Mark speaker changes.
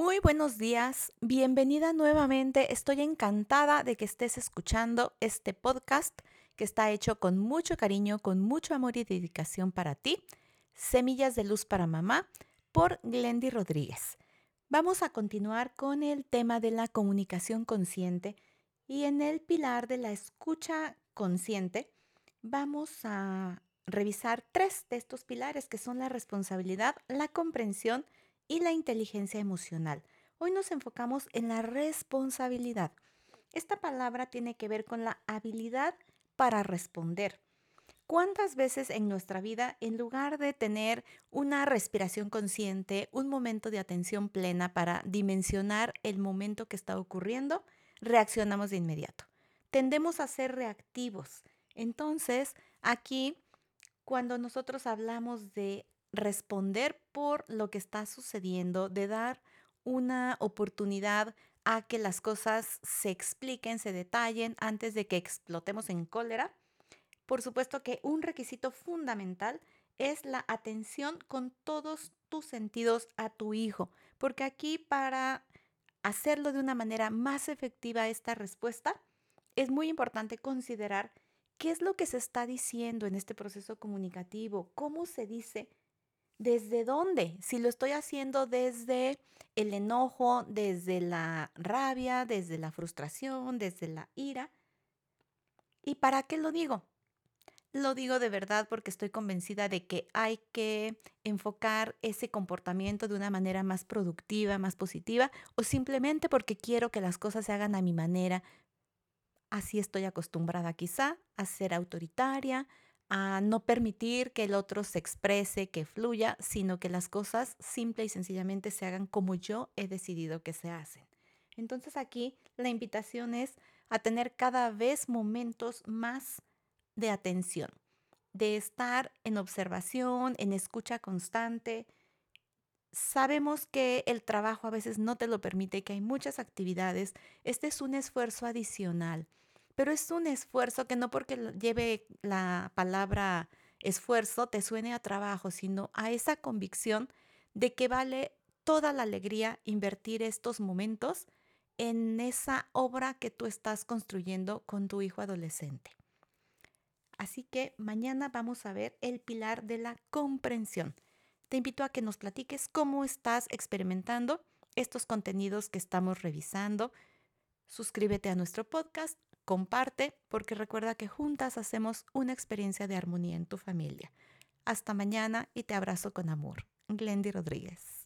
Speaker 1: Muy buenos días, bienvenida nuevamente. Estoy encantada de que estés escuchando este podcast que está hecho con mucho cariño, con mucho amor y dedicación para ti. Semillas de Luz para Mamá por Glendy Rodríguez. Vamos a continuar con el tema de la comunicación consciente y en el pilar de la escucha consciente vamos a revisar tres de estos pilares que son la responsabilidad, la comprensión y la inteligencia emocional. Hoy nos enfocamos en la responsabilidad. Esta palabra tiene que ver con la habilidad para responder. ¿Cuántas veces en nuestra vida, en lugar de tener una respiración consciente, un momento de atención plena para dimensionar el momento que está ocurriendo, reaccionamos de inmediato? Tendemos a ser reactivos. Entonces, aquí, cuando nosotros hablamos de responder por lo que está sucediendo, de dar una oportunidad a que las cosas se expliquen, se detallen antes de que explotemos en cólera. Por supuesto que un requisito fundamental es la atención con todos tus sentidos a tu hijo, porque aquí para hacerlo de una manera más efectiva esta respuesta, es muy importante considerar qué es lo que se está diciendo en este proceso comunicativo, cómo se dice ¿Desde dónde? Si lo estoy haciendo desde el enojo, desde la rabia, desde la frustración, desde la ira. ¿Y para qué lo digo? Lo digo de verdad porque estoy convencida de que hay que enfocar ese comportamiento de una manera más productiva, más positiva, o simplemente porque quiero que las cosas se hagan a mi manera. Así estoy acostumbrada quizá a ser autoritaria, a no permitir que el otro se exprese, que fluya, sino que las cosas simple y sencillamente se hagan como yo he decidido que se hacen. Entonces aquí la invitación es a tener cada vez momentos más de atención, de estar en observación, en escucha constante. Sabemos que el trabajo a veces no te lo permite, que hay muchas actividades. Este es un esfuerzo adicional pero es un esfuerzo que no porque lleve la palabra esfuerzo te suene a trabajo, sino a esa convicción de que vale toda la alegría invertir estos momentos en esa obra que tú estás construyendo con tu hijo adolescente. Así que mañana vamos a ver el pilar de la comprensión. Te invito a que nos platiques cómo estás experimentando estos contenidos que estamos revisando. Suscríbete a nuestro podcast Comparte porque recuerda que juntas hacemos una experiencia de armonía en tu familia. Hasta mañana y te abrazo con amor. Glendy Rodríguez.